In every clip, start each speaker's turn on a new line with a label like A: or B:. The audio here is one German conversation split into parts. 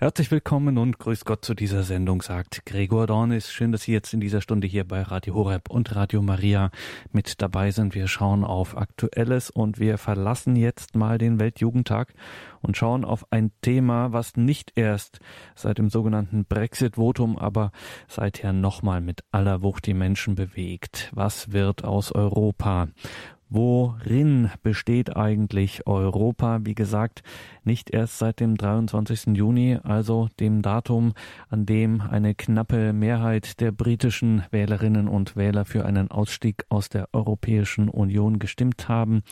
A: Herzlich willkommen und grüß Gott zu dieser Sendung, sagt Gregor Dornis. Schön, dass Sie jetzt in dieser Stunde hier bei Radio Horeb und Radio Maria mit dabei sind. Wir schauen auf Aktuelles und wir verlassen jetzt mal den Weltjugendtag und schauen auf ein Thema, was nicht erst seit dem sogenannten Brexit-Votum, aber seither nochmal mit aller Wucht die Menschen bewegt. Was wird aus Europa? Worin besteht eigentlich Europa? Wie gesagt, nicht erst seit dem 23. Juni, also dem Datum, an dem eine knappe Mehrheit der britischen Wählerinnen und Wähler für einen Ausstieg aus der Europäischen Union gestimmt haben.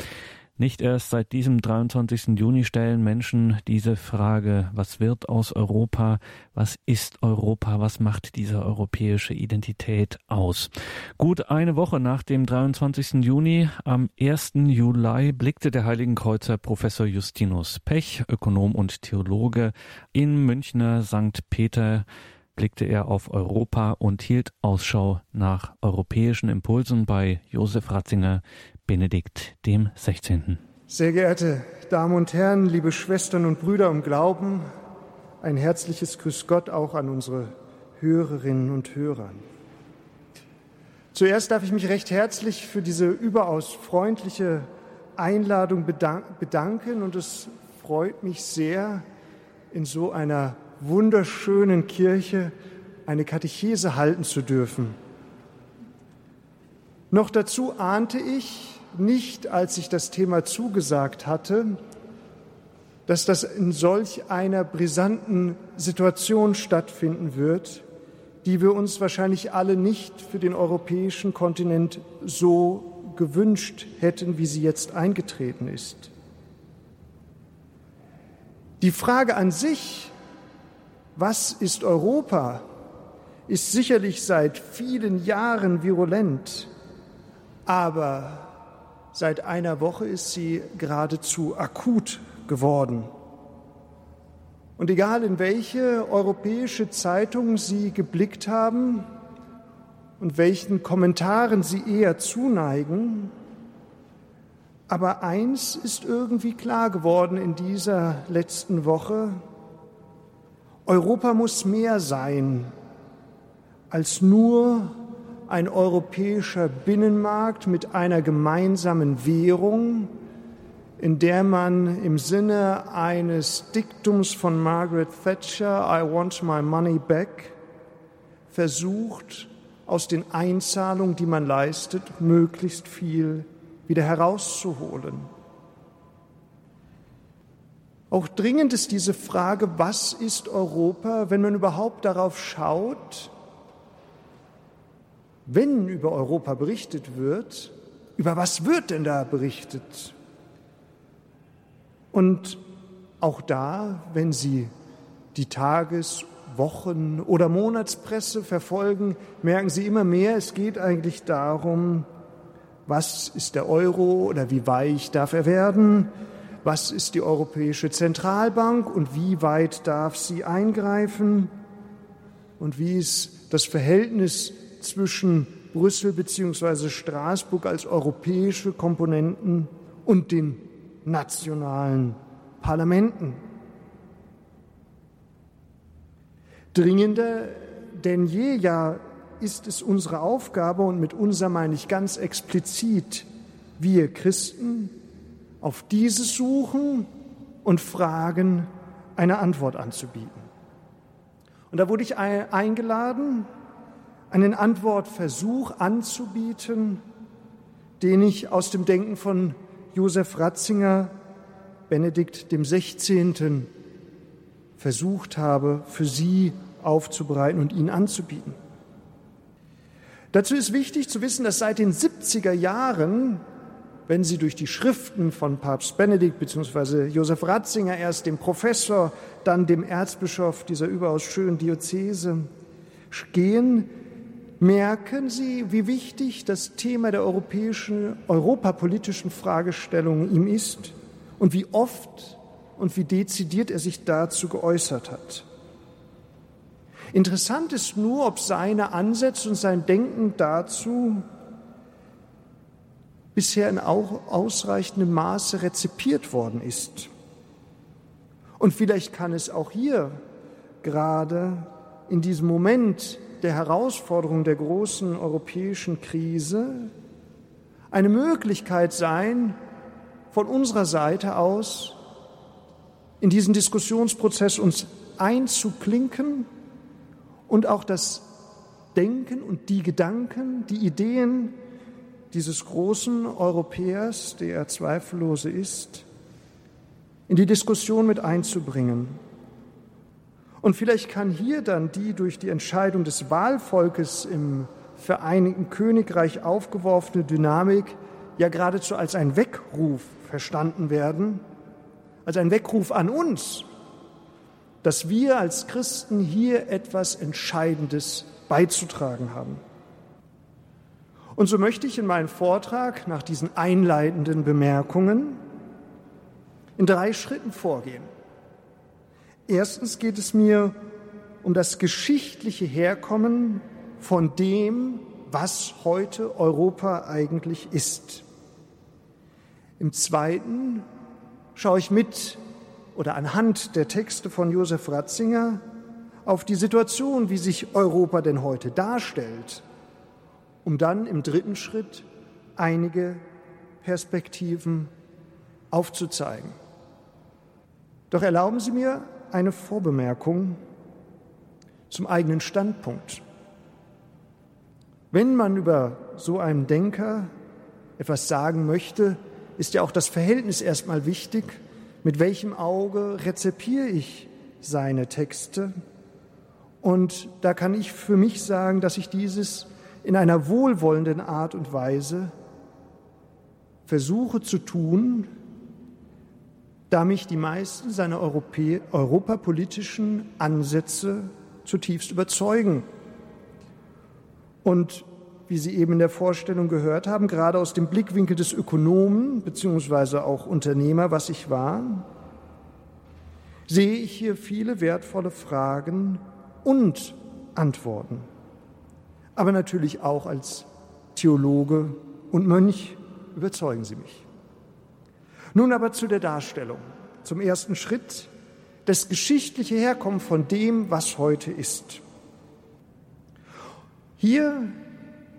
A: Nicht erst seit diesem 23. Juni stellen Menschen diese Frage, was wird aus Europa, was ist Europa, was macht diese europäische Identität aus. Gut eine Woche nach dem 23. Juni, am 1. Juli, blickte der Heiligenkreuzer Professor Justinus Pech, Ökonom und Theologe, in Münchner St. Peter blickte er auf Europa und hielt Ausschau nach europäischen Impulsen bei Josef Ratzinger, Benedikt dem 16.
B: Sehr geehrte Damen und Herren, liebe Schwestern und Brüder im Glauben, ein herzliches Grüß Gott auch an unsere Hörerinnen und Hörer. Zuerst darf ich mich recht herzlich für diese überaus freundliche Einladung bedanken und es freut mich sehr, in so einer wunderschönen Kirche eine Katechese halten zu dürfen. Noch dazu ahnte ich, nicht, als ich das Thema zugesagt hatte, dass das in solch einer brisanten Situation stattfinden wird, die wir uns wahrscheinlich alle nicht für den europäischen Kontinent so gewünscht hätten, wie sie jetzt eingetreten ist. Die Frage an sich, was ist Europa, ist sicherlich seit vielen Jahren virulent, aber Seit einer Woche ist sie geradezu akut geworden. Und egal in welche europäische Zeitung Sie geblickt haben und welchen Kommentaren Sie eher zuneigen, aber eins ist irgendwie klar geworden in dieser letzten Woche. Europa muss mehr sein als nur ein europäischer Binnenmarkt mit einer gemeinsamen Währung, in der man im Sinne eines Diktums von Margaret Thatcher, I want my money back, versucht, aus den Einzahlungen, die man leistet, möglichst viel wieder herauszuholen. Auch dringend ist diese Frage, was ist Europa, wenn man überhaupt darauf schaut, wenn über Europa berichtet wird, über was wird denn da berichtet? Und auch da, wenn Sie die Tages-, Wochen- oder Monatspresse verfolgen, merken Sie immer mehr, es geht eigentlich darum, was ist der Euro oder wie weich darf er werden? Was ist die Europäische Zentralbank und wie weit darf sie eingreifen? Und wie ist das Verhältnis zwischen Brüssel bzw. Straßburg als europäische Komponenten und den nationalen Parlamenten. Dringender denn je ja ist es unsere Aufgabe, und mit unser meine ich ganz explizit, wir Christen, auf dieses Suchen und Fragen eine Antwort anzubieten. Und da wurde ich eingeladen, einen Antwortversuch anzubieten, den ich aus dem Denken von Josef Ratzinger, Benedikt dem 16. versucht habe, für Sie aufzubereiten und Ihnen anzubieten. Dazu ist wichtig zu wissen, dass seit den 70er Jahren, wenn Sie durch die Schriften von Papst Benedikt bzw. Josef Ratzinger, erst dem Professor, dann dem Erzbischof dieser überaus schönen Diözese gehen, merken Sie, wie wichtig das Thema der europäischen, europapolitischen Fragestellung ihm ist und wie oft und wie dezidiert er sich dazu geäußert hat. Interessant ist nur, ob seine Ansätze und sein Denken dazu bisher in auch ausreichendem Maße rezipiert worden ist. Und vielleicht kann es auch hier gerade in diesem Moment der Herausforderung der großen europäischen Krise eine Möglichkeit sein, von unserer Seite aus in diesen Diskussionsprozess uns einzuklinken und auch das Denken und die Gedanken, die Ideen dieses großen Europäers, der er zweifellose ist, in die Diskussion mit einzubringen. Und vielleicht kann hier dann die durch die Entscheidung des Wahlvolkes im Vereinigten Königreich aufgeworfene Dynamik ja geradezu als ein Weckruf verstanden werden, als ein Weckruf an uns, dass wir als Christen hier etwas Entscheidendes beizutragen haben. Und so möchte ich in meinem Vortrag nach diesen einleitenden Bemerkungen in drei Schritten vorgehen. Erstens geht es mir um das geschichtliche Herkommen von dem, was heute Europa eigentlich ist. Im zweiten schaue ich mit oder anhand der Texte von Josef Ratzinger auf die Situation, wie sich Europa denn heute darstellt, um dann im dritten Schritt einige Perspektiven aufzuzeigen. Doch erlauben Sie mir eine Vorbemerkung zum eigenen Standpunkt. Wenn man über so einen Denker etwas sagen möchte, ist ja auch das Verhältnis erstmal wichtig. Mit welchem Auge rezipiere ich seine Texte? Und da kann ich für mich sagen, dass ich dieses in einer wohlwollenden Art und Weise versuche zu tun, da mich die meisten seiner Europä europapolitischen Ansätze zutiefst überzeugen. Und wie Sie eben in der Vorstellung gehört haben, gerade aus dem Blickwinkel des Ökonomen beziehungsweise auch Unternehmer, was ich war, sehe ich hier viele wertvolle Fragen und Antworten. Aber natürlich auch als Theologe und Mönch überzeugen Sie mich. Nun aber zu der Darstellung, zum ersten Schritt, das geschichtliche Herkommen von dem, was heute ist. Hier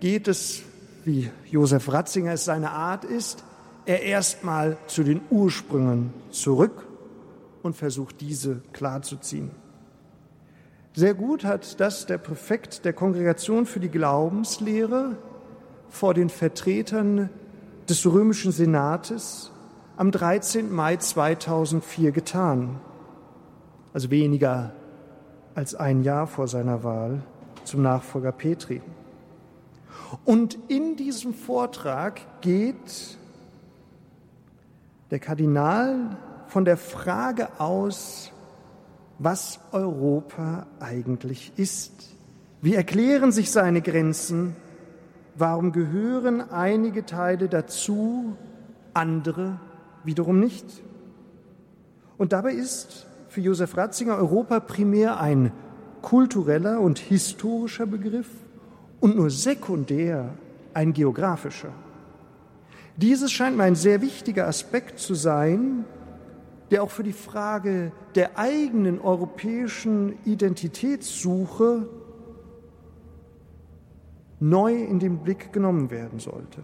B: geht es, wie Josef Ratzinger es seine Art ist, er erstmal zu den Ursprüngen zurück und versucht, diese klarzuziehen. Sehr gut hat das der Präfekt der Kongregation für die Glaubenslehre vor den Vertretern des römischen Senates am 13. Mai 2004 getan, also weniger als ein Jahr vor seiner Wahl zum Nachfolger Petri. Und in diesem Vortrag geht der Kardinal von der Frage aus, was Europa eigentlich ist. Wie erklären sich seine Grenzen? Warum gehören einige Teile dazu, andere wiederum nicht? Und dabei ist für Josef Ratzinger Europa primär ein kultureller und historischer Begriff und nur sekundär ein geografischer. Dieses scheint mir ein sehr wichtiger Aspekt zu sein, der auch für die Frage der eigenen europäischen Identitätssuche neu in den Blick genommen werden sollte.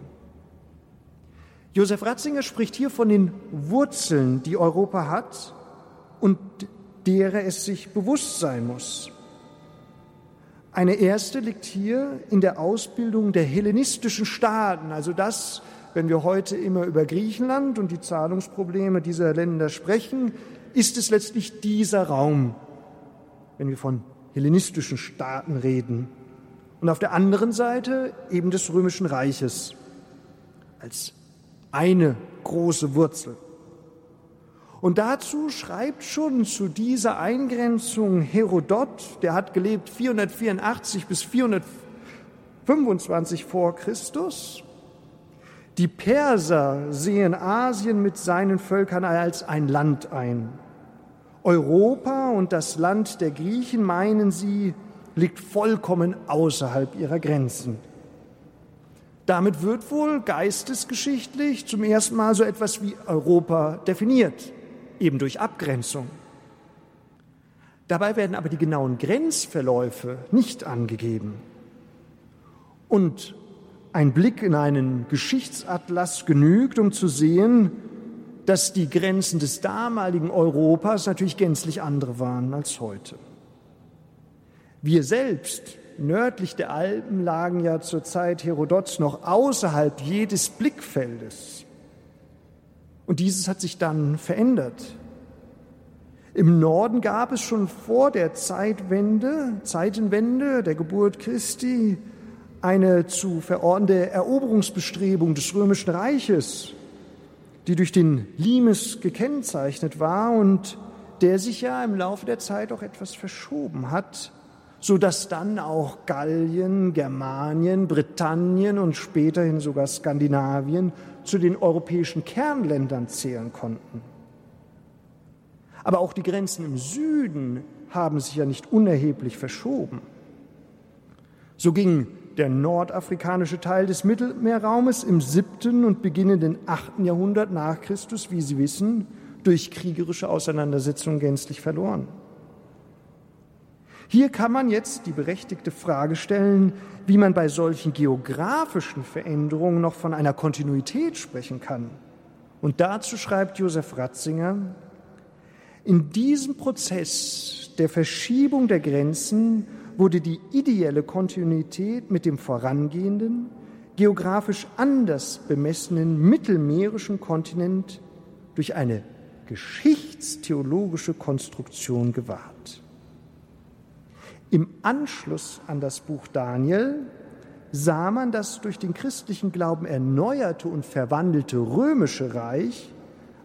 B: Josef Ratzinger spricht hier von den Wurzeln, die Europa hat und derer es sich bewusst sein muss. Eine erste liegt hier in der Ausbildung der hellenistischen Staaten, also das, wenn wir heute immer über Griechenland und die Zahlungsprobleme dieser Länder sprechen, ist es letztlich dieser Raum, wenn wir von hellenistischen Staaten reden. Und auf der anderen Seite eben des Römischen Reiches als eine große Wurzel. Und dazu schreibt schon zu dieser Eingrenzung Herodot, der hat gelebt 484 bis 425 vor Christus. Die Perser sehen Asien mit seinen Völkern als ein Land ein. Europa und das Land der Griechen, meinen sie, liegt vollkommen außerhalb ihrer Grenzen. Damit wird wohl geistesgeschichtlich zum ersten Mal so etwas wie Europa definiert eben durch Abgrenzung. Dabei werden aber die genauen Grenzverläufe nicht angegeben. Und ein Blick in einen Geschichtsatlas genügt, um zu sehen, dass die Grenzen des damaligen Europas natürlich gänzlich andere waren als heute. Wir selbst nördlich der Alpen lagen ja zur Zeit Herodots noch außerhalb jedes Blickfeldes. Und dieses hat sich dann verändert. Im Norden gab es schon vor der Zeitwende, Zeitenwende der Geburt Christi, eine zu verordnende Eroberungsbestrebung des römischen Reiches, die durch den Limes gekennzeichnet war und der sich ja im Laufe der Zeit auch etwas verschoben hat, so dass dann auch Gallien, Germanien, Britannien und späterhin sogar Skandinavien zu den europäischen Kernländern zählen konnten. Aber auch die Grenzen im Süden haben sich ja nicht unerheblich verschoben. So ging der nordafrikanische Teil des Mittelmeerraumes im siebten und beginnenden achten Jahrhundert nach Christus, wie Sie wissen, durch kriegerische Auseinandersetzungen gänzlich verloren. Hier kann man jetzt die berechtigte Frage stellen, wie man bei solchen geografischen Veränderungen noch von einer Kontinuität sprechen kann. Und dazu schreibt Josef Ratzinger, in diesem Prozess der Verschiebung der Grenzen wurde die ideelle Kontinuität mit dem vorangehenden, geografisch anders bemessenen mittelmeerischen Kontinent durch eine geschichtstheologische Konstruktion gewahrt. Im Anschluss an das Buch Daniel sah man das durch den christlichen Glauben erneuerte und verwandelte römische Reich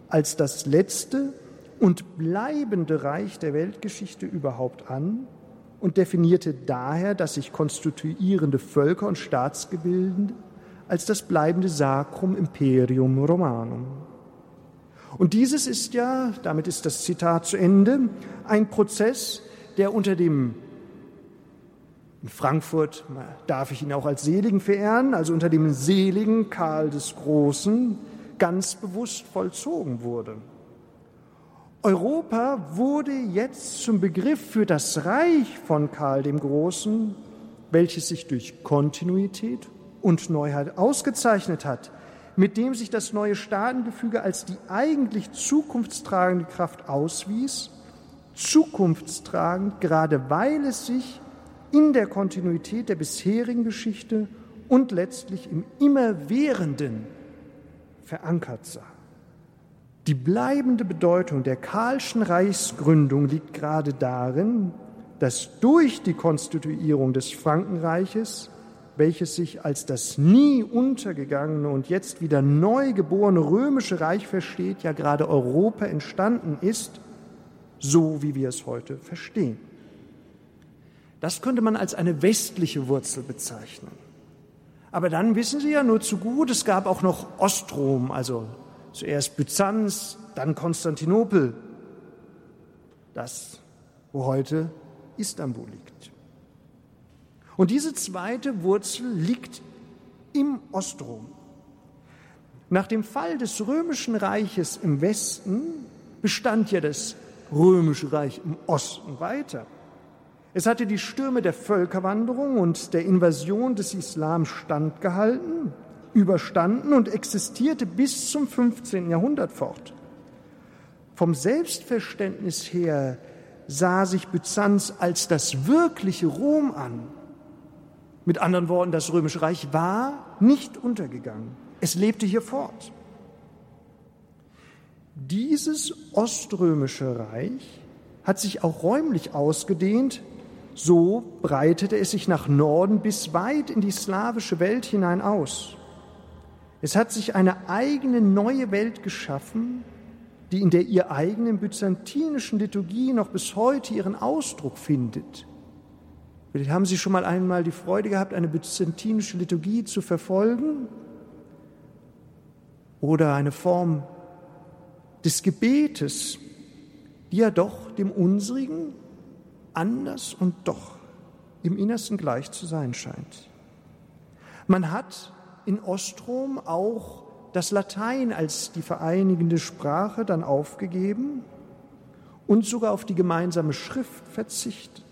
B: als das letzte und bleibende Reich der Weltgeschichte überhaupt an und definierte daher das sich konstituierende Völker- und Staatsgebilde als das bleibende Sacrum Imperium Romanum. Und dieses ist ja, damit ist das Zitat zu Ende, ein Prozess, der unter dem in Frankfurt darf ich ihn auch als Seligen verehren, also unter dem seligen Karl des Großen, ganz bewusst vollzogen wurde. Europa wurde jetzt zum Begriff für das Reich von Karl dem Großen, welches sich durch Kontinuität und Neuheit ausgezeichnet hat, mit dem sich das neue Staatengefüge als die eigentlich zukunftstragende Kraft auswies, zukunftstragend, gerade weil es sich in der Kontinuität der bisherigen Geschichte und letztlich im Immerwährenden verankert sah. Die bleibende Bedeutung der Karlschen Reichsgründung liegt gerade darin, dass durch die Konstituierung des Frankenreiches, welches sich als das nie untergegangene und jetzt wieder neu geborene römische Reich versteht, ja gerade Europa entstanden ist, so wie wir es heute verstehen. Das könnte man als eine westliche Wurzel bezeichnen. Aber dann wissen Sie ja nur zu gut, es gab auch noch Ostrom, also Zuerst Byzanz, dann Konstantinopel, das, wo heute Istanbul liegt. Und diese zweite Wurzel liegt im Ostrom. Nach dem Fall des römischen Reiches im Westen bestand ja das römische Reich im Osten weiter. Es hatte die Stürme der Völkerwanderung und der Invasion des Islam standgehalten überstanden und existierte bis zum 15. Jahrhundert fort. Vom Selbstverständnis her sah sich Byzanz als das wirkliche Rom an. Mit anderen Worten, das Römische Reich war nicht untergegangen. Es lebte hier fort. Dieses oströmische Reich hat sich auch räumlich ausgedehnt, so breitete es sich nach Norden bis weit in die slawische Welt hinein aus. Es hat sich eine eigene neue Welt geschaffen, die in der ihr eigenen byzantinischen Liturgie noch bis heute ihren Ausdruck findet. Vielleicht haben Sie schon mal einmal die Freude gehabt, eine byzantinische Liturgie zu verfolgen oder eine Form des Gebetes, die ja doch dem unsrigen anders und doch im Innersten gleich zu sein scheint. Man hat in Ostrom auch das Latein als die vereinigende Sprache dann aufgegeben und sogar auf die gemeinsame Schrift verzichtet.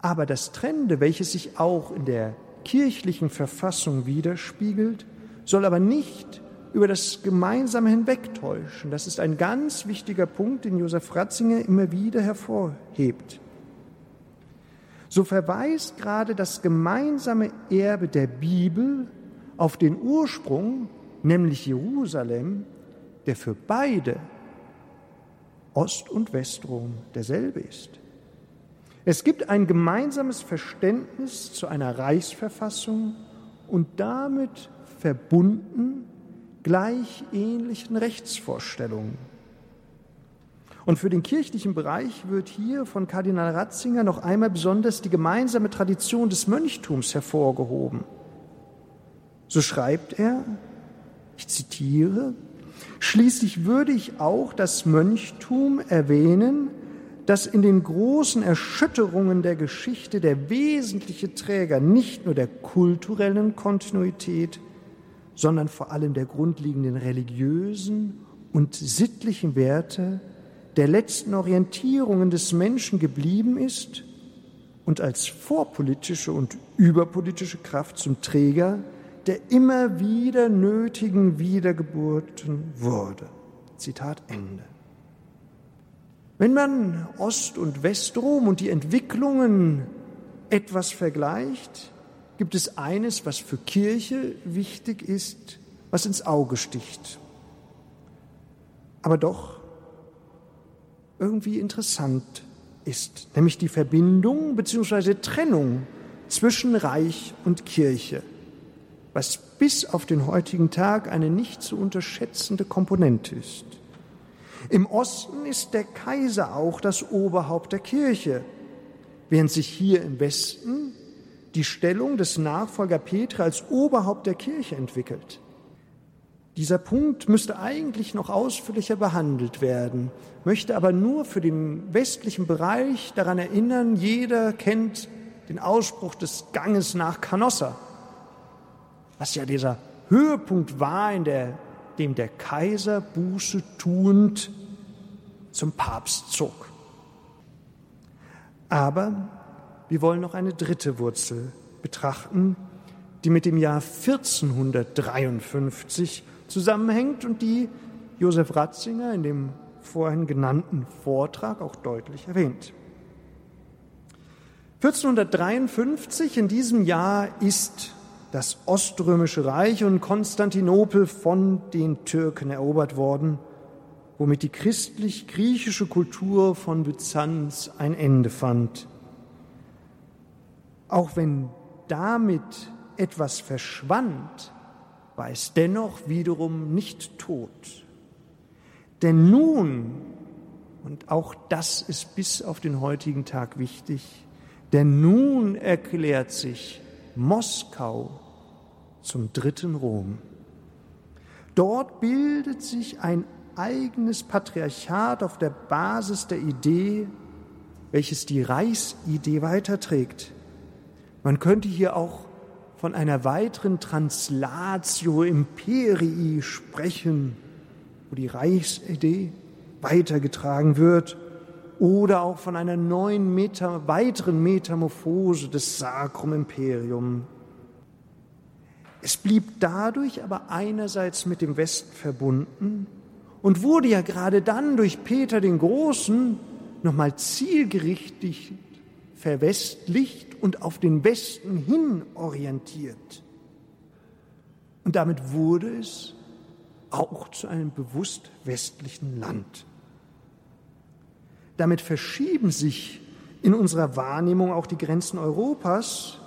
B: Aber das Trennende, welches sich auch in der kirchlichen Verfassung widerspiegelt, soll aber nicht über das Gemeinsame hinwegtäuschen. Das ist ein ganz wichtiger Punkt, den Josef Ratzinger immer wieder hervorhebt. So verweist gerade das gemeinsame Erbe der Bibel auf den Ursprung, nämlich Jerusalem, der für beide, Ost- und Westrom, derselbe ist. Es gibt ein gemeinsames Verständnis zu einer Reichsverfassung und damit verbunden gleich ähnlichen Rechtsvorstellungen. Und für den kirchlichen Bereich wird hier von Kardinal Ratzinger noch einmal besonders die gemeinsame Tradition des Mönchtums hervorgehoben. So schreibt er, ich zitiere, Schließlich würde ich auch das Mönchtum erwähnen, dass in den großen Erschütterungen der Geschichte der wesentliche Träger nicht nur der kulturellen Kontinuität, sondern vor allem der grundlegenden religiösen und sittlichen Werte der letzten Orientierungen des Menschen geblieben ist und als vorpolitische und überpolitische Kraft zum Träger der immer wieder nötigen Wiedergeburten wurde. Zitat Ende. Wenn man Ost- und Westrom und die Entwicklungen etwas vergleicht, gibt es eines, was für Kirche wichtig ist, was ins Auge sticht. Aber doch irgendwie interessant ist, nämlich die Verbindung bzw. Trennung zwischen Reich und Kirche, was bis auf den heutigen Tag eine nicht zu unterschätzende Komponente ist. Im Osten ist der Kaiser auch das Oberhaupt der Kirche, während sich hier im Westen die Stellung des Nachfolger Petra als Oberhaupt der Kirche entwickelt. Dieser Punkt müsste eigentlich noch ausführlicher behandelt werden, möchte aber nur für den westlichen Bereich daran erinnern, jeder kennt den Ausspruch des Ganges nach Canossa, was ja dieser Höhepunkt war, in der, dem der Kaiser Buße tuend zum Papst zog. Aber wir wollen noch eine dritte Wurzel betrachten, die mit dem Jahr 1453 zusammenhängt und die Josef Ratzinger in dem vorhin genannten Vortrag auch deutlich erwähnt. 1453, in diesem Jahr, ist das Oströmische Reich und Konstantinopel von den Türken erobert worden, womit die christlich-griechische Kultur von Byzanz ein Ende fand. Auch wenn damit etwas verschwand, war es dennoch wiederum nicht tot. Denn nun, und auch das ist bis auf den heutigen Tag wichtig, denn nun erklärt sich Moskau zum dritten Rom. Dort bildet sich ein eigenes Patriarchat auf der Basis der Idee, welches die Reichsidee weiterträgt. Man könnte hier auch von einer weiteren Translatio Imperii sprechen, wo die Reichsidee weitergetragen wird, oder auch von einer neuen Meta, weiteren Metamorphose des Sacrum Imperium. Es blieb dadurch aber einerseits mit dem Westen verbunden und wurde ja gerade dann durch Peter den Großen nochmal zielgerichtet verwestlicht und auf den Westen hin orientiert. Und damit wurde es auch zu einem bewusst westlichen Land. Damit verschieben sich in unserer Wahrnehmung auch die Grenzen Europas.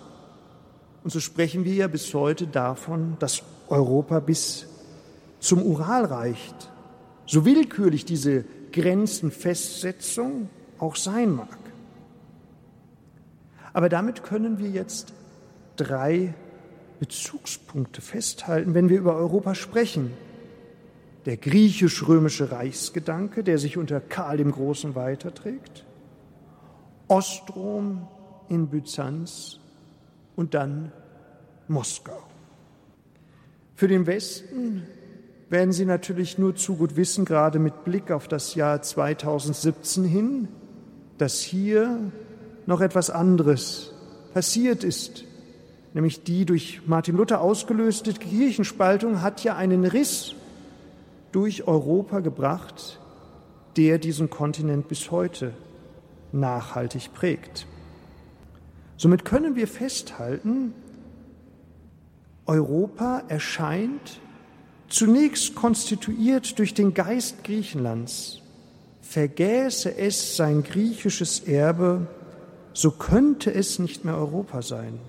B: Und so sprechen wir ja bis heute davon, dass Europa bis zum Ural reicht. So willkürlich diese Grenzenfestsetzung auch sein mag. Aber damit können wir jetzt drei Bezugspunkte festhalten, wenn wir über Europa sprechen. Der griechisch-römische Reichsgedanke, der sich unter Karl dem Großen weiterträgt, Ostrom in Byzanz und dann Moskau. Für den Westen werden Sie natürlich nur zu gut wissen, gerade mit Blick auf das Jahr 2017 hin, dass hier noch etwas anderes passiert ist. Nämlich die durch Martin Luther ausgelöste Kirchenspaltung hat ja einen Riss durch Europa gebracht, der diesen Kontinent bis heute nachhaltig prägt. Somit können wir festhalten, Europa erscheint zunächst konstituiert durch den Geist Griechenlands. Vergäße es sein griechisches Erbe, so könnte es nicht mehr Europa sein.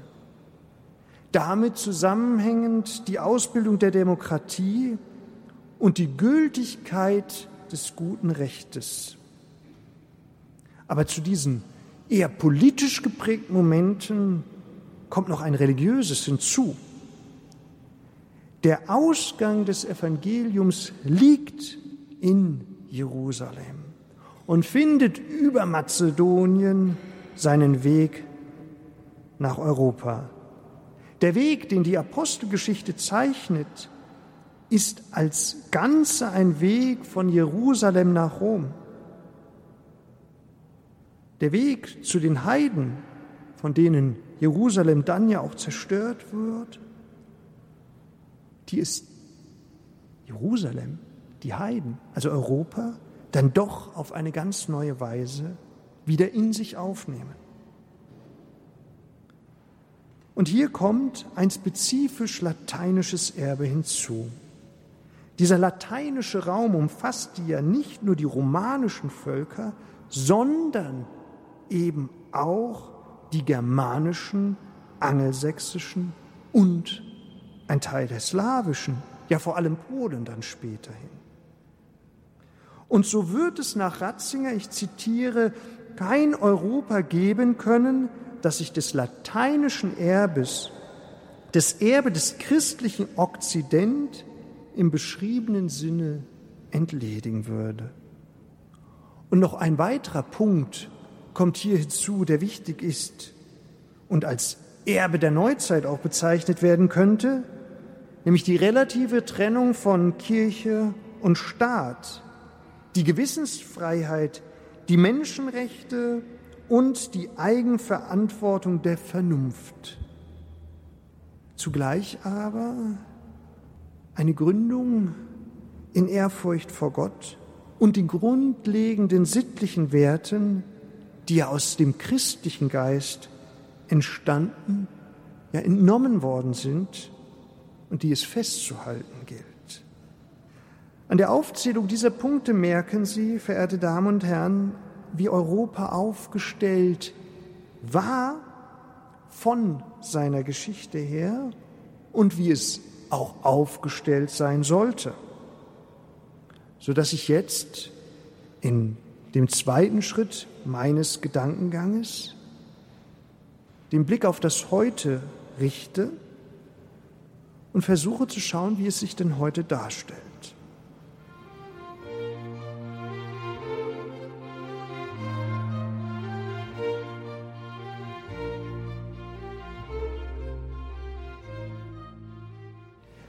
B: Damit zusammenhängend die Ausbildung der Demokratie und die Gültigkeit des guten Rechtes. Aber zu diesen eher politisch geprägten Momenten kommt noch ein religiöses hinzu. Der Ausgang des Evangeliums liegt in Jerusalem und findet über Mazedonien seinen Weg nach Europa. Der Weg, den die Apostelgeschichte zeichnet, ist als Ganze ein Weg von Jerusalem nach Rom. Der Weg zu den Heiden, von denen Jerusalem dann ja auch zerstört wird, die ist Jerusalem, die Heiden, also Europa, dann doch auf eine ganz neue Weise wieder in sich aufnehmen. Und hier kommt ein spezifisch lateinisches Erbe hinzu. Dieser lateinische Raum umfasst ja nicht nur die romanischen Völker, sondern eben auch die germanischen, angelsächsischen und ein Teil der slawischen, ja vor allem Polen dann späterhin. Und so wird es nach Ratzinger, ich zitiere, kein Europa geben können, das sich des lateinischen Erbes, des Erbe des christlichen Okzident im beschriebenen Sinne entledigen würde. Und noch ein weiterer Punkt kommt hier hinzu, der wichtig ist und als Erbe der Neuzeit auch bezeichnet werden könnte, nämlich die relative Trennung von Kirche und Staat, die Gewissensfreiheit, die Menschenrechte und die Eigenverantwortung der Vernunft. Zugleich aber eine Gründung in Ehrfurcht vor Gott und die grundlegenden sittlichen Werten, die aus dem christlichen Geist entstanden, ja entnommen worden sind und die es festzuhalten. An der Aufzählung dieser Punkte merken Sie, verehrte Damen und Herren, wie Europa aufgestellt war von seiner Geschichte her und wie es auch aufgestellt sein sollte, sodass ich jetzt in dem zweiten Schritt meines Gedankenganges den Blick auf das Heute richte und versuche zu schauen, wie es sich denn heute darstellt.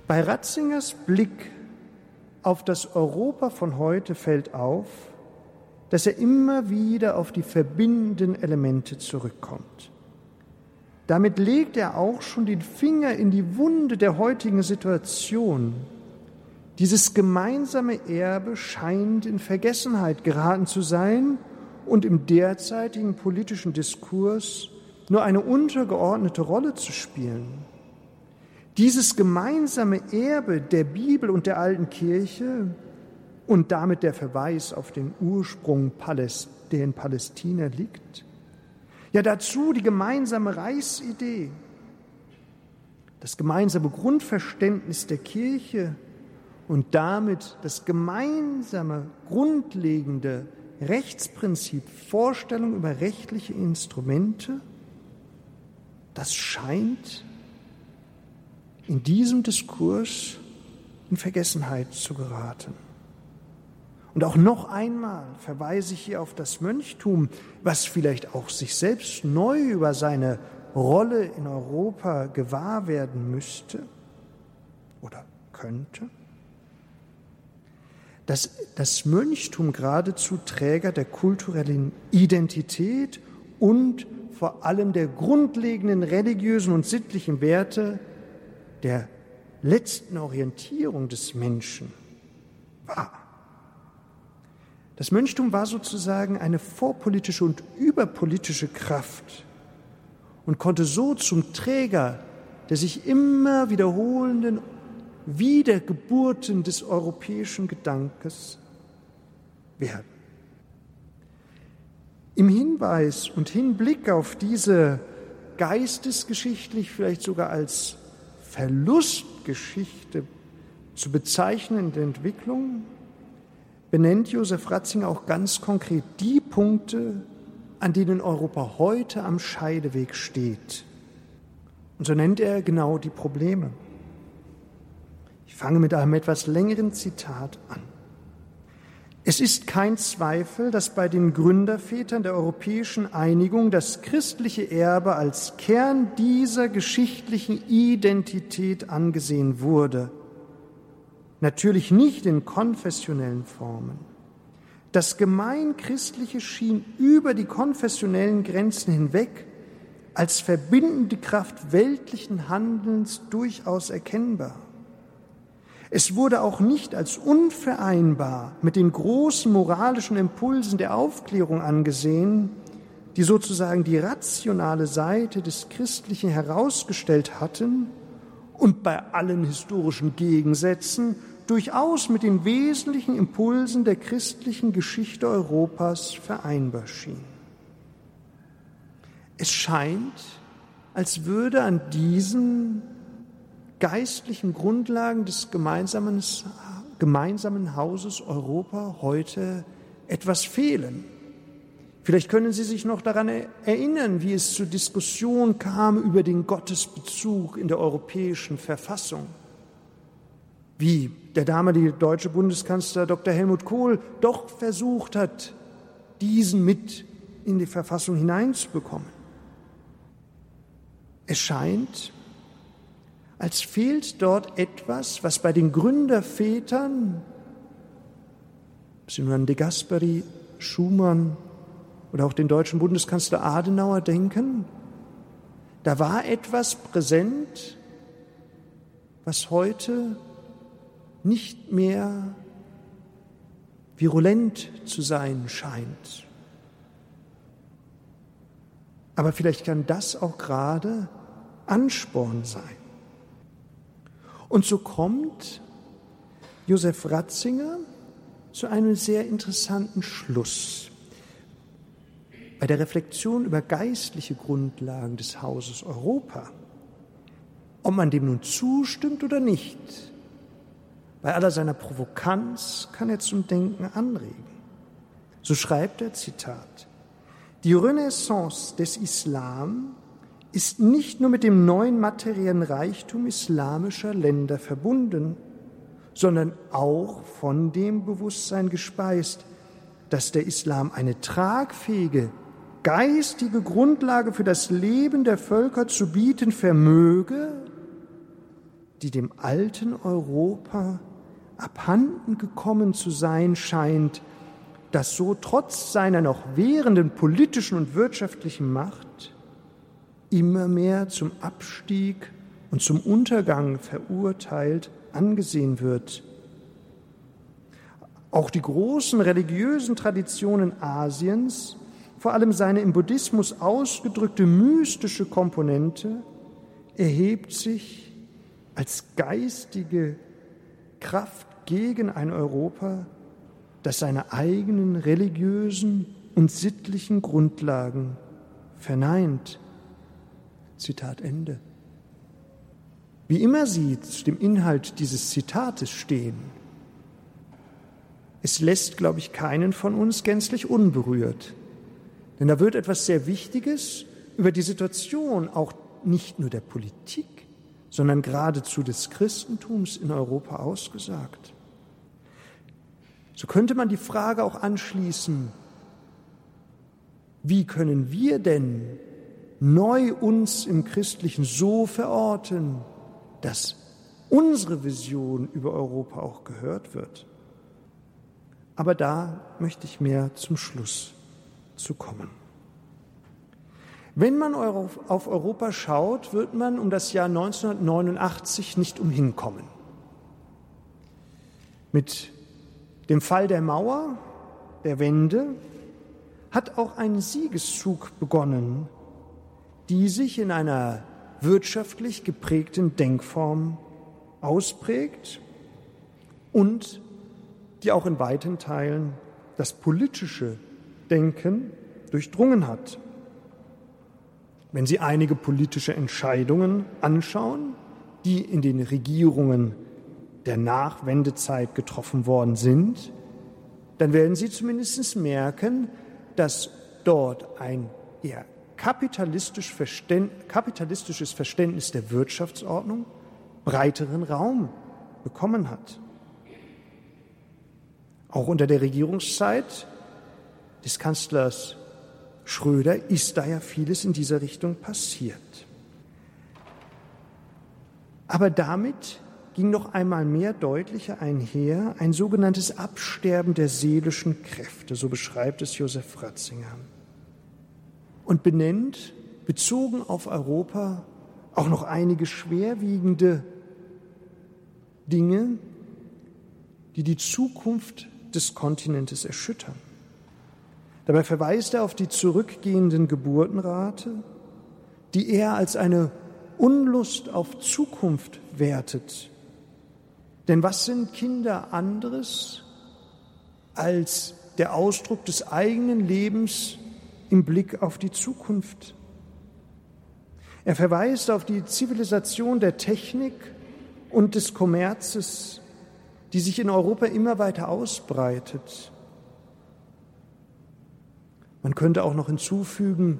B: Bei Ratzingers Blick auf das Europa von heute fällt auf, dass er immer wieder auf die verbindenden Elemente zurückkommt. Damit legt er auch schon den Finger in die Wunde der heutigen Situation. Dieses gemeinsame Erbe scheint in Vergessenheit geraten zu sein und im derzeitigen politischen Diskurs nur eine untergeordnete Rolle zu spielen. Dieses gemeinsame Erbe der Bibel und der alten Kirche und damit der Verweis auf den Ursprung, der in Palästina liegt, ja, dazu die gemeinsame Reichsidee, das gemeinsame Grundverständnis der Kirche und damit das gemeinsame grundlegende Rechtsprinzip, Vorstellung über rechtliche Instrumente, das scheint in diesem Diskurs in Vergessenheit zu geraten. Und auch noch einmal verweise ich hier auf das Mönchtum, was vielleicht auch sich selbst neu über seine Rolle in Europa gewahr werden müsste oder könnte. dass das Mönchtum geradezu Träger der kulturellen Identität und vor allem der grundlegenden religiösen und sittlichen Werte der letzten Orientierung des Menschen war. Das Mönchtum war sozusagen eine vorpolitische und überpolitische Kraft und konnte so zum Träger der sich immer wiederholenden Wiedergeburten des europäischen Gedankes werden. Im Hinweis und Hinblick auf diese geistesgeschichtlich vielleicht sogar als Verlustgeschichte zu bezeichnende Entwicklung benennt Josef Ratzinger auch ganz konkret die Punkte, an denen Europa heute am Scheideweg steht. Und so nennt er genau die Probleme. Ich fange mit einem etwas längeren Zitat an. Es ist kein Zweifel, dass bei den Gründervätern der europäischen Einigung das christliche Erbe als Kern dieser geschichtlichen Identität angesehen wurde. Natürlich nicht in konfessionellen Formen. Das Gemeinchristliche schien über die konfessionellen Grenzen hinweg als verbindende Kraft weltlichen Handelns durchaus erkennbar. Es wurde auch nicht als unvereinbar mit den großen moralischen Impulsen der Aufklärung angesehen, die sozusagen die rationale Seite des Christlichen herausgestellt hatten und bei allen historischen Gegensätzen durchaus mit den wesentlichen Impulsen der christlichen Geschichte Europas vereinbar schien. Es scheint, als würde an diesen geistlichen Grundlagen des gemeinsamen, gemeinsamen Hauses Europa heute etwas fehlen. Vielleicht können Sie sich noch daran erinnern, wie es zur Diskussion kam über den Gottesbezug in der europäischen Verfassung. Wie der damalige deutsche Bundeskanzler Dr. Helmut Kohl doch versucht hat, diesen mit in die Verfassung hineinzubekommen. Es scheint, als fehlt dort etwas, was bei den Gründervätern, ob Sie nur an De Gasperi, Schumann oder auch den deutschen Bundeskanzler Adenauer denken, da war etwas präsent, was heute nicht mehr virulent zu sein scheint. Aber vielleicht kann das auch gerade Ansporn sein. Und so kommt Josef Ratzinger zu einem sehr interessanten Schluss. Bei der Reflexion über geistliche Grundlagen des Hauses Europa, ob man dem nun zustimmt oder nicht, bei aller seiner Provokanz kann er zum Denken anregen. So schreibt er, Zitat, die Renaissance des Islam ist nicht nur mit dem neuen materiellen Reichtum islamischer Länder verbunden, sondern auch von dem Bewusstsein gespeist, dass der Islam eine tragfähige, geistige Grundlage für das Leben der Völker zu bieten vermöge, die dem alten Europa abhanden gekommen zu sein scheint, das so trotz seiner noch währenden politischen und wirtschaftlichen Macht immer mehr zum Abstieg und zum Untergang verurteilt angesehen wird. Auch die großen religiösen Traditionen Asiens, vor allem seine im Buddhismus ausgedrückte mystische Komponente, erhebt sich als geistige Kraft gegen ein Europa, das seine eigenen religiösen und sittlichen Grundlagen verneint. Zitat Ende. Wie immer Sie zu dem Inhalt dieses Zitates stehen, es lässt, glaube ich, keinen von uns gänzlich unberührt. Denn da wird etwas sehr Wichtiges über die Situation auch nicht nur der Politik, sondern geradezu des Christentums in Europa ausgesagt. So könnte man die Frage auch anschließen, wie können wir denn neu uns im Christlichen so verorten, dass unsere Vision über Europa auch gehört wird. Aber da möchte ich mehr zum Schluss zu kommen. Wenn man auf Europa schaut, wird man um das Jahr 1989 nicht umhinkommen. Mit dem Fall der Mauer, der Wende, hat auch ein Siegeszug begonnen, die sich in einer wirtschaftlich geprägten Denkform ausprägt und die auch in weiten Teilen das politische Denken durchdrungen hat. Wenn Sie einige politische Entscheidungen anschauen, die in den Regierungen der Nachwendezeit getroffen worden sind, dann werden Sie zumindest merken, dass dort ein eher kapitalistisch Verständ, kapitalistisches Verständnis der Wirtschaftsordnung breiteren Raum bekommen hat. Auch unter der Regierungszeit des Kanzlers Schröder ist da ja vieles in dieser Richtung passiert. Aber damit ging noch einmal mehr deutlicher einher ein sogenanntes Absterben der seelischen Kräfte, so beschreibt es Josef Ratzinger. Und benennt, bezogen auf Europa, auch noch einige schwerwiegende Dinge, die die Zukunft des Kontinentes erschüttern. Dabei verweist er auf die zurückgehenden Geburtenrate, die er als eine Unlust auf Zukunft wertet denn was sind Kinder anderes als der Ausdruck des eigenen Lebens im Blick auf die Zukunft? Er verweist auf die Zivilisation der Technik und des Kommerzes, die sich in Europa immer weiter ausbreitet. Man könnte auch noch hinzufügen,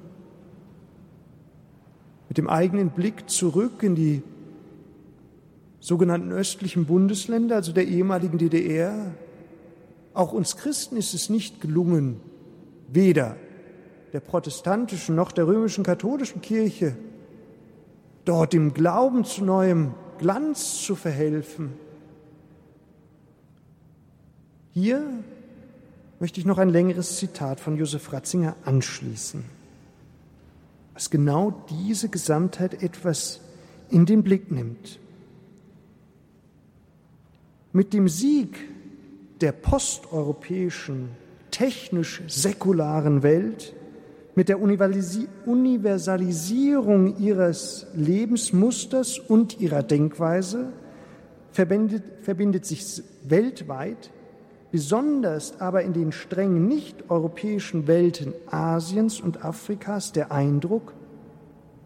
B: mit dem eigenen Blick zurück in die sogenannten östlichen Bundesländer, also der ehemaligen DDR, auch uns Christen ist es nicht gelungen, weder der protestantischen noch der römischen katholischen Kirche dort dem Glauben zu neuem Glanz zu verhelfen. Hier möchte ich noch ein längeres Zitat von Josef Ratzinger anschließen, was genau diese Gesamtheit etwas in den Blick nimmt. Mit dem Sieg der posteuropäischen, technisch säkularen Welt, mit der Universalisierung ihres Lebensmusters und ihrer Denkweise verbindet, verbindet sich weltweit, besonders aber in den streng nicht-europäischen Welten Asiens und Afrikas der Eindruck,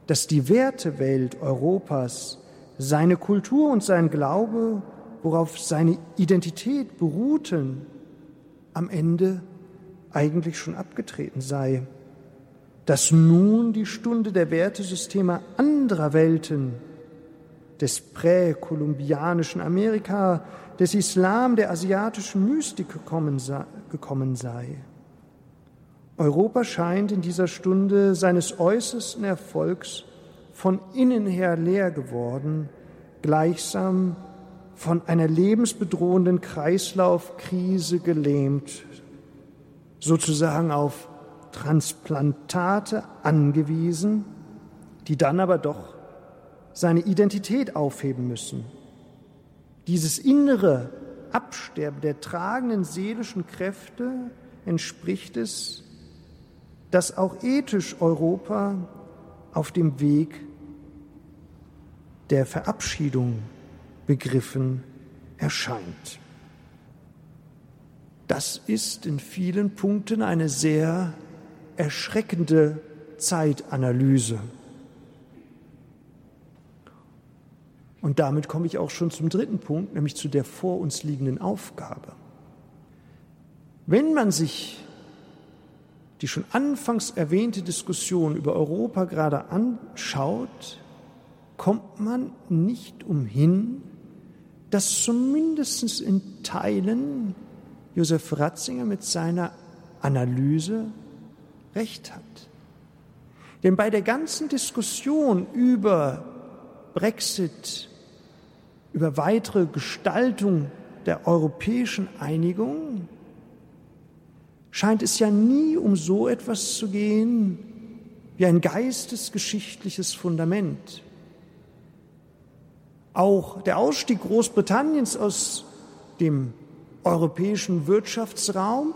B: dass die Wertewelt Europas seine Kultur und sein Glaube worauf seine Identität beruhten, am Ende eigentlich schon abgetreten sei, dass nun die Stunde der Wertesysteme anderer Welten, des präkolumbianischen Amerika, des Islam, der asiatischen Mystik gekommen sei. Europa scheint in dieser Stunde seines äußersten Erfolgs von innen her leer geworden, gleichsam von einer lebensbedrohenden Kreislaufkrise gelähmt, sozusagen auf Transplantate angewiesen, die dann aber doch seine Identität aufheben müssen. Dieses innere Absterben der tragenden seelischen Kräfte entspricht es, dass auch ethisch Europa auf dem Weg der Verabschiedung begriffen erscheint. Das ist in vielen Punkten eine sehr erschreckende Zeitanalyse. Und damit komme ich auch schon zum dritten Punkt, nämlich zu der vor uns liegenden Aufgabe. Wenn man sich die schon anfangs erwähnte Diskussion über Europa gerade anschaut, kommt man nicht umhin, dass zumindest in Teilen Josef Ratzinger mit seiner Analyse recht hat. Denn bei der ganzen Diskussion über Brexit, über weitere Gestaltung der europäischen Einigung, scheint es ja nie um so etwas zu gehen wie ein geistesgeschichtliches Fundament. Auch der Ausstieg Großbritanniens aus dem europäischen Wirtschaftsraum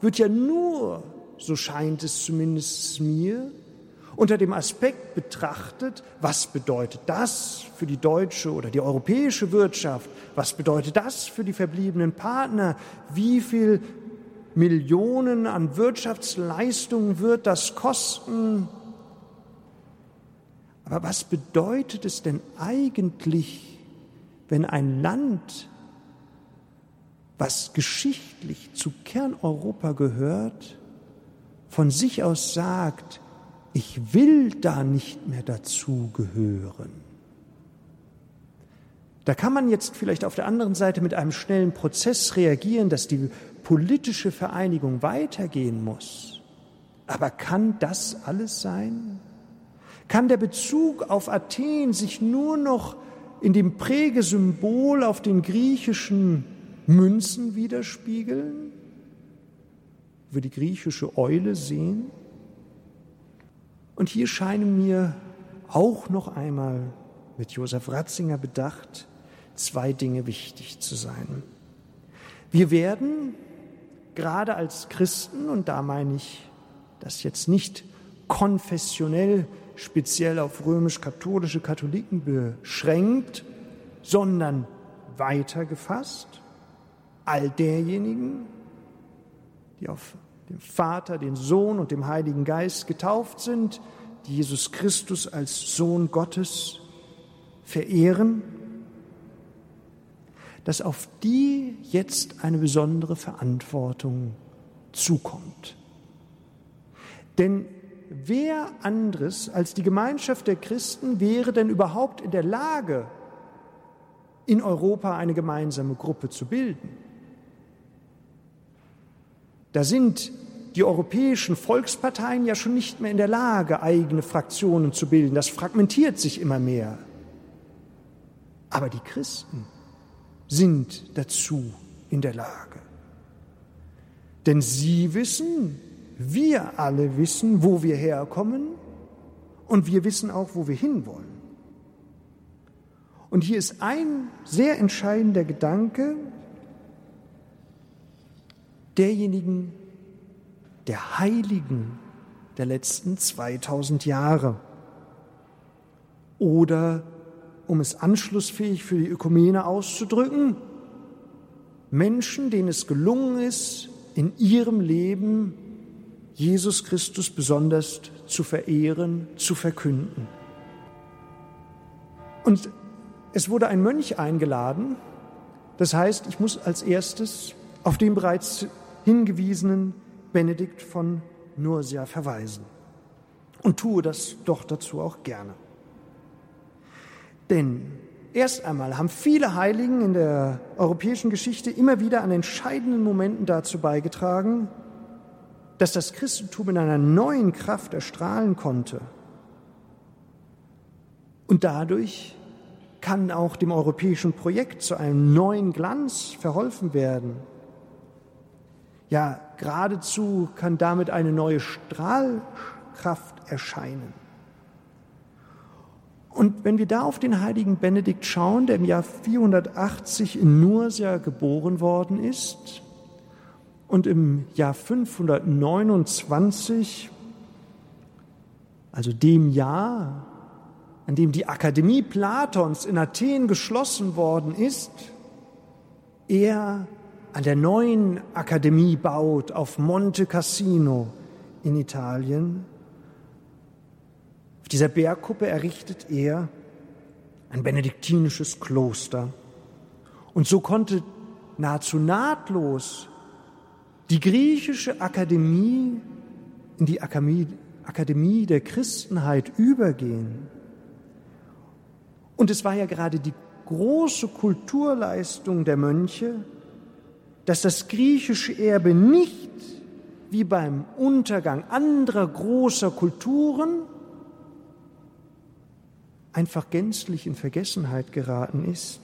B: wird ja nur, so scheint es zumindest mir, unter dem Aspekt betrachtet, was bedeutet das für die deutsche oder die europäische Wirtschaft, was bedeutet das für die verbliebenen Partner, wie viel Millionen an Wirtschaftsleistungen wird das kosten. Aber was bedeutet es denn eigentlich, wenn ein Land, was geschichtlich zu Kerneuropa gehört, von sich aus sagt, ich will da nicht mehr dazugehören. Da kann man jetzt vielleicht auf der anderen Seite mit einem schnellen Prozess reagieren, dass die politische Vereinigung weitergehen muss. Aber kann das alles sein? Kann der Bezug auf Athen sich nur noch in dem Prägesymbol auf den griechischen Münzen widerspiegeln? Wir die griechische Eule sehen? Und hier scheinen mir auch noch einmal mit Josef Ratzinger bedacht zwei Dinge wichtig zu sein. Wir werden gerade als Christen, und da meine ich das jetzt nicht konfessionell speziell auf römisch-katholische Katholiken beschränkt, sondern weitergefasst, all derjenigen, die auf dem Vater, den Sohn und dem Heiligen Geist getauft sind, die Jesus Christus als Sohn Gottes verehren, dass auf die jetzt eine besondere Verantwortung zukommt. Denn wer anderes als die Gemeinschaft der Christen wäre denn überhaupt in der Lage, in Europa eine gemeinsame Gruppe zu bilden? Da sind die europäischen Volksparteien ja schon nicht mehr in der Lage, eigene Fraktionen zu bilden. Das fragmentiert sich immer mehr. Aber die Christen sind dazu in der Lage. Denn sie wissen, wir alle wissen, wo wir herkommen und wir wissen auch, wo wir hinwollen. Und hier ist ein sehr entscheidender Gedanke, derjenigen, der Heiligen der letzten 2000 Jahre. Oder, um es anschlussfähig für die Ökumene auszudrücken, Menschen, denen es gelungen ist, in ihrem Leben Jesus Christus besonders zu verehren, zu verkünden. Und es wurde ein Mönch eingeladen, das heißt, ich muss als erstes auf den bereits hingewiesenen Benedikt von Nursia verweisen und tue das doch dazu auch gerne. Denn erst einmal haben viele Heiligen in der europäischen Geschichte immer wieder an entscheidenden Momenten dazu beigetragen, dass das Christentum in einer neuen Kraft erstrahlen konnte. Und dadurch kann auch dem europäischen Projekt zu einem neuen Glanz verholfen werden. Ja, geradezu kann damit eine neue Strahlkraft erscheinen. Und wenn wir da auf den heiligen Benedikt schauen, der im Jahr 480 in Nursia geboren worden ist und im Jahr 529, also dem Jahr, an dem die Akademie Platons in Athen geschlossen worden ist, er an der neuen Akademie baut auf Monte Cassino in Italien. Auf dieser Bergkuppe errichtet er ein benediktinisches Kloster. Und so konnte nahezu nahtlos die griechische Akademie in die Akademie, der Christenheit übergehen. Und es war ja gerade die große Kulturleistung der Mönche, dass das griechische Erbe nicht wie beim Untergang anderer großer Kulturen einfach gänzlich in Vergessenheit geraten ist,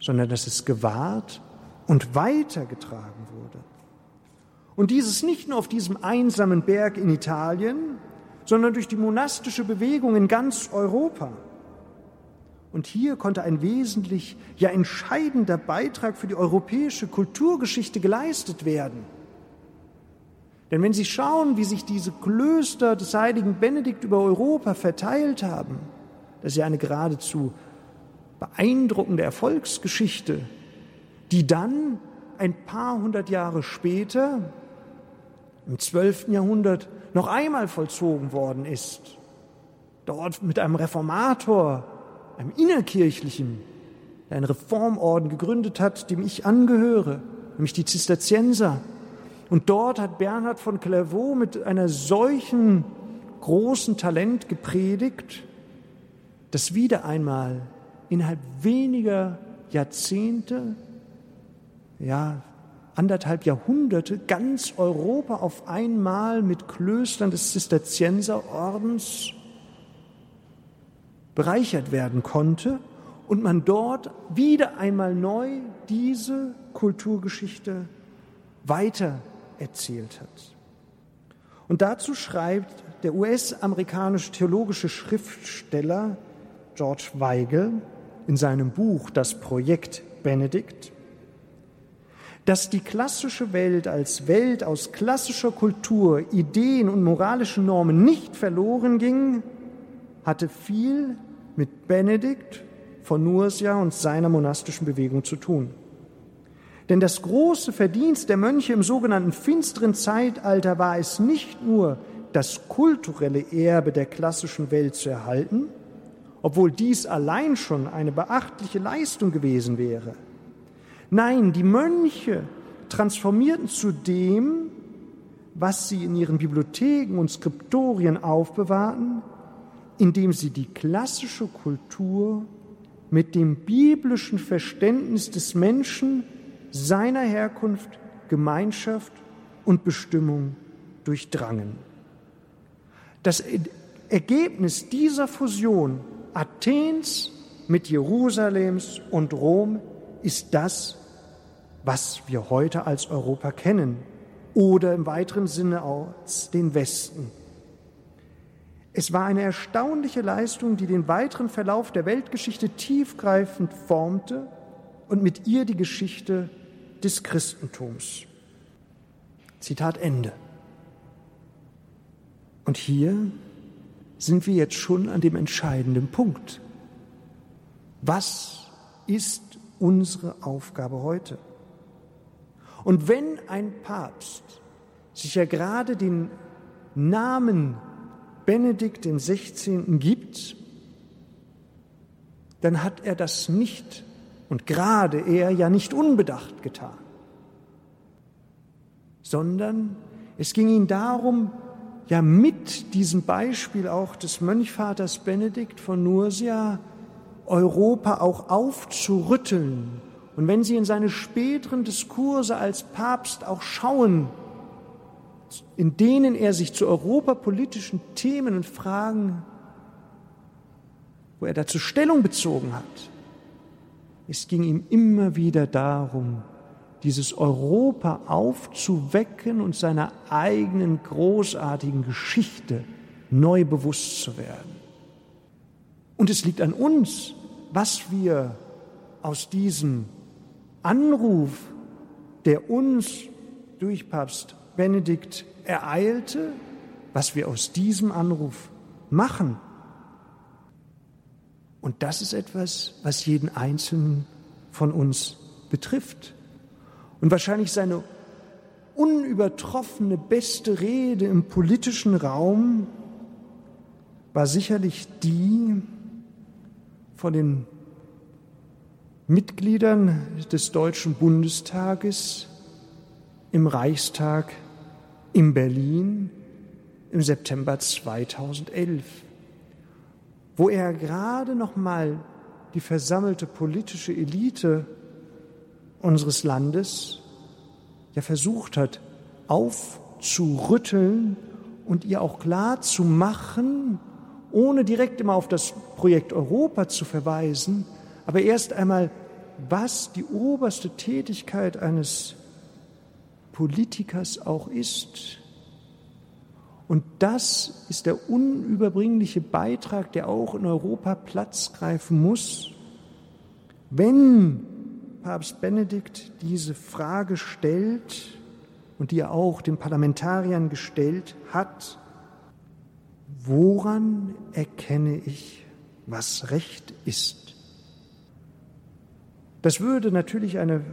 B: sondern dass es gewahrt und weitergetragen wurde. Und dieses nicht nur auf diesem einsamen Berg in Italien, sondern durch die monastische Bewegung in ganz Europa. Und hier konnte ein wesentlich, ja entscheidender Beitrag für die europäische Kulturgeschichte geleistet werden. Denn wenn Sie schauen, wie sich diese Klöster des heiligen Benedikt über Europa verteilt haben, das ist ja eine geradezu beeindruckende Erfolgsgeschichte, die dann ein paar hundert Jahre später, im zwölften Jahrhundert, noch einmal vollzogen worden ist. Dort mit einem Reformator, einem innerkirchlichen, der einen Reformorden gegründet hat, dem ich angehöre, nämlich die Zisterzienser. Und dort hat Bernhard von Clairvaux mit einer solchen großen Talent gepredigt, dass wieder einmal innerhalb weniger Jahrzehnte, ja, anderthalb Jahrhunderte ganz Europa auf einmal mit Klöstern des Zisterzienserordens bereichert werden konnte und man dort wieder einmal neu diese Kulturgeschichte weiter erzählt hat. Und dazu schreibt der US-amerikanische theologische Schriftsteller George Weigel in seinem Buch Das Projekt Benedikt, dass die klassische Welt als Welt aus klassischer Kultur, Ideen und moralischen Normen nicht verloren ging, hatte viel mit Benedikt von Nursia und seiner monastischen Bewegung zu tun. Denn das große Verdienst der Mönche im sogenannten finsteren Zeitalter war es nicht nur, das kulturelle Erbe der klassischen Welt zu erhalten, obwohl dies allein schon eine beachtliche Leistung gewesen wäre. Nein, die Mönche transformierten zu dem, was sie in ihren Bibliotheken und Skriptorien aufbewahrten, indem sie die klassische Kultur mit dem biblischen Verständnis des Menschen seiner Herkunft, Gemeinschaft und Bestimmung durchdrangen. Das Ergebnis dieser Fusion Athens mit Jerusalems und Rom ist das, was wir heute als Europa kennen oder im weiteren Sinne als den Westen. Es war eine erstaunliche Leistung, die den weiteren Verlauf der Weltgeschichte tiefgreifend formte und mit ihr die Geschichte des Christentums. Zitat Ende. Und hier sind wir jetzt schon an dem entscheidenden Punkt. Was ist unsere Aufgabe heute? Und wenn ein Papst sich ja gerade den Namen Benedikt den 16. gibt, dann hat er das nicht und gerade er ja nicht unbedacht getan, sondern es ging ihm darum, ja mit diesem Beispiel auch des Mönchvaters Benedikt von Nursia Europa auch aufzurütteln. Und wenn Sie in seine späteren Diskurse als Papst auch schauen, in denen er sich zu europapolitischen Themen und Fragen, wo er dazu Stellung bezogen hat, es ging ihm immer wieder darum, dieses Europa aufzuwecken und seiner eigenen großartigen Geschichte neu bewusst zu werden. Und es liegt an uns, was wir aus diesem Anruf, der uns durch Papst Benedikt ereilte, was wir aus diesem Anruf machen. Und das ist etwas, was jeden Einzelnen von uns betrifft. Und wahrscheinlich seine unübertroffene beste Rede im politischen Raum war sicherlich die von den Mitgliedern des Deutschen Bundestages im Reichstag in Berlin im September 2011, wo er gerade noch mal die versammelte politische Elite unseres Landes ja versucht hat aufzurütteln und ihr auch klar zu machen, ohne direkt immer auf das Projekt Europa zu verweisen, aber erst einmal, was die oberste Tätigkeit eines Politikers auch ist. Und das ist der unüberbringliche Beitrag, der auch in Europa Platz greifen muss, wenn Papst Benedikt diese Frage stellt und die er auch den Parlamentariern gestellt hat, woran erkenne ich, was Recht ist? Das würde natürlich eine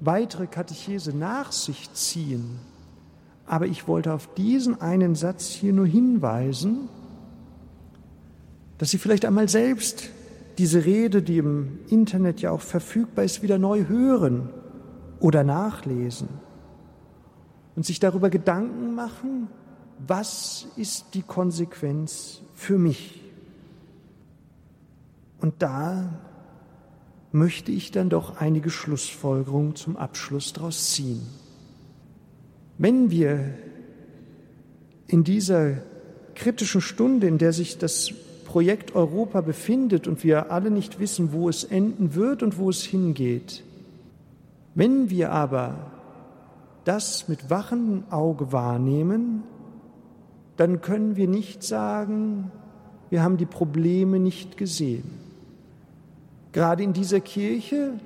B: weitere Katechese nach sich ziehen, aber ich wollte auf diesen einen Satz hier nur hinweisen, dass Sie vielleicht einmal selbst diese Rede, die im Internet ja auch verfügbar ist, wieder neu hören oder nachlesen und sich darüber Gedanken machen, was ist die Konsequenz für mich? Und da möchte ich dann doch einige Schlussfolgerungen zum Abschluss daraus ziehen. Wenn wir in dieser kritischen Stunde, in der sich das Projekt Europa befindet und wir alle nicht wissen, wo es enden wird und wo es hingeht, wenn wir aber das mit wachendem Auge wahrnehmen, dann können wir nicht sagen, wir haben die Probleme nicht gesehen. Gerade in dieser Kirche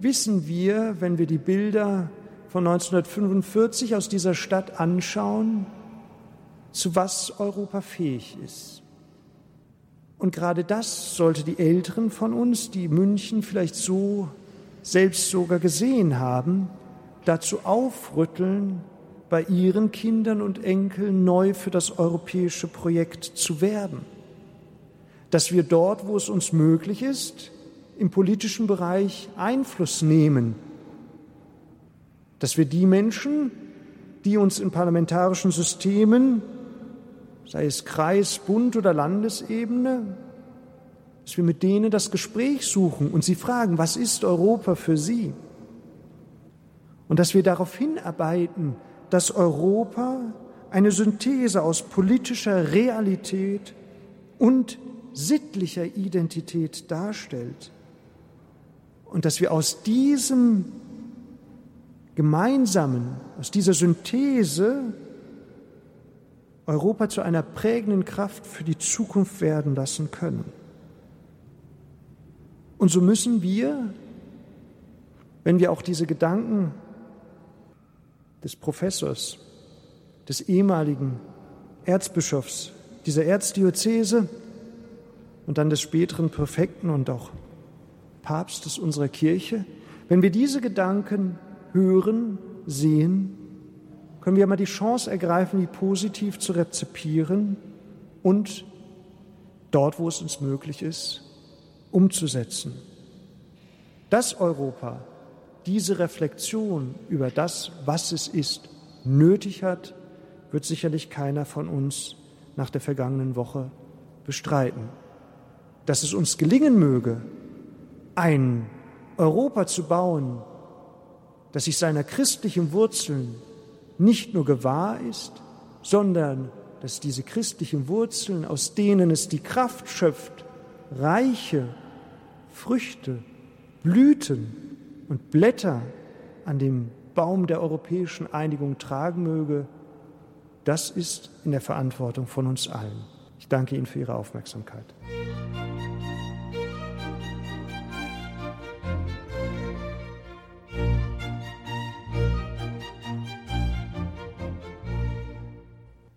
B: wissen wir, wenn wir die Bilder von 1945 aus dieser Stadt anschauen, zu was Europa fähig ist. Und gerade das sollte die Älteren von uns, die München vielleicht so selbst sogar gesehen haben, dazu aufrütteln, bei ihren Kindern und Enkeln neu für das europäische Projekt zu werben. Dass wir dort, wo es uns möglich ist, im politischen Bereich Einfluss nehmen dass wir die Menschen, die uns in parlamentarischen Systemen, sei es Kreis, Bund oder Landesebene, dass wir mit denen das Gespräch suchen und sie fragen, was ist Europa für sie? Und dass wir darauf hinarbeiten, dass Europa eine Synthese aus politischer Realität und sittlicher Identität darstellt. Und dass wir aus diesem gemeinsamen, aus dieser Synthese Europa zu einer prägenden Kraft für die Zukunft werden lassen können. Und so müssen wir, wenn wir auch diese Gedanken des Professors, des ehemaligen Erzbischofs dieser Erzdiözese und dann des späteren Präfekten und auch Papstes unserer Kirche, wenn wir diese Gedanken hören, sehen, können wir mal die Chance ergreifen, die positiv zu rezipieren und dort, wo es uns möglich ist, umzusetzen. Dass Europa diese Reflexion über das, was es ist, nötig hat, wird sicherlich keiner von uns nach der vergangenen Woche bestreiten. Dass es uns gelingen möge, ein Europa zu bauen, dass sich seiner christlichen Wurzeln nicht nur gewahr ist, sondern dass diese christlichen Wurzeln, aus denen es die Kraft schöpft, reiche Früchte, Blüten und Blätter an dem Baum der europäischen Einigung tragen möge, das ist in der Verantwortung von uns allen. Ich danke Ihnen für Ihre Aufmerksamkeit.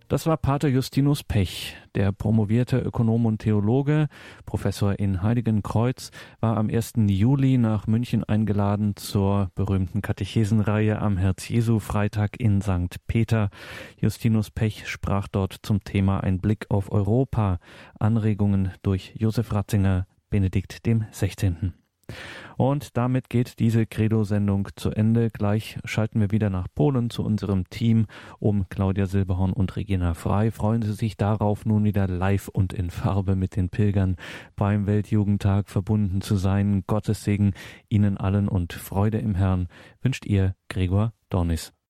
A: Das war Pater Justinus Pech, der promovierte Ökonom und Theologe, Professor in Heiligenkreuz, war am 1. Juli nach München eingeladen zur berühmten Katechesenreihe am Herz-Jesu-Freitag in St. Peter. Justinus Pech sprach dort zum Thema Ein Blick auf Europa, Anregungen durch Josef Ratzinger, Benedikt dem 16. Und damit geht diese Credo-Sendung zu Ende. Gleich schalten wir wieder nach Polen zu unserem Team um Claudia Silberhorn und Regina Frei. Freuen Sie sich darauf, nun wieder live und in Farbe mit den Pilgern beim Weltjugendtag verbunden zu sein. Gottes Segen Ihnen allen und Freude im Herrn wünscht Ihr Gregor Dornis.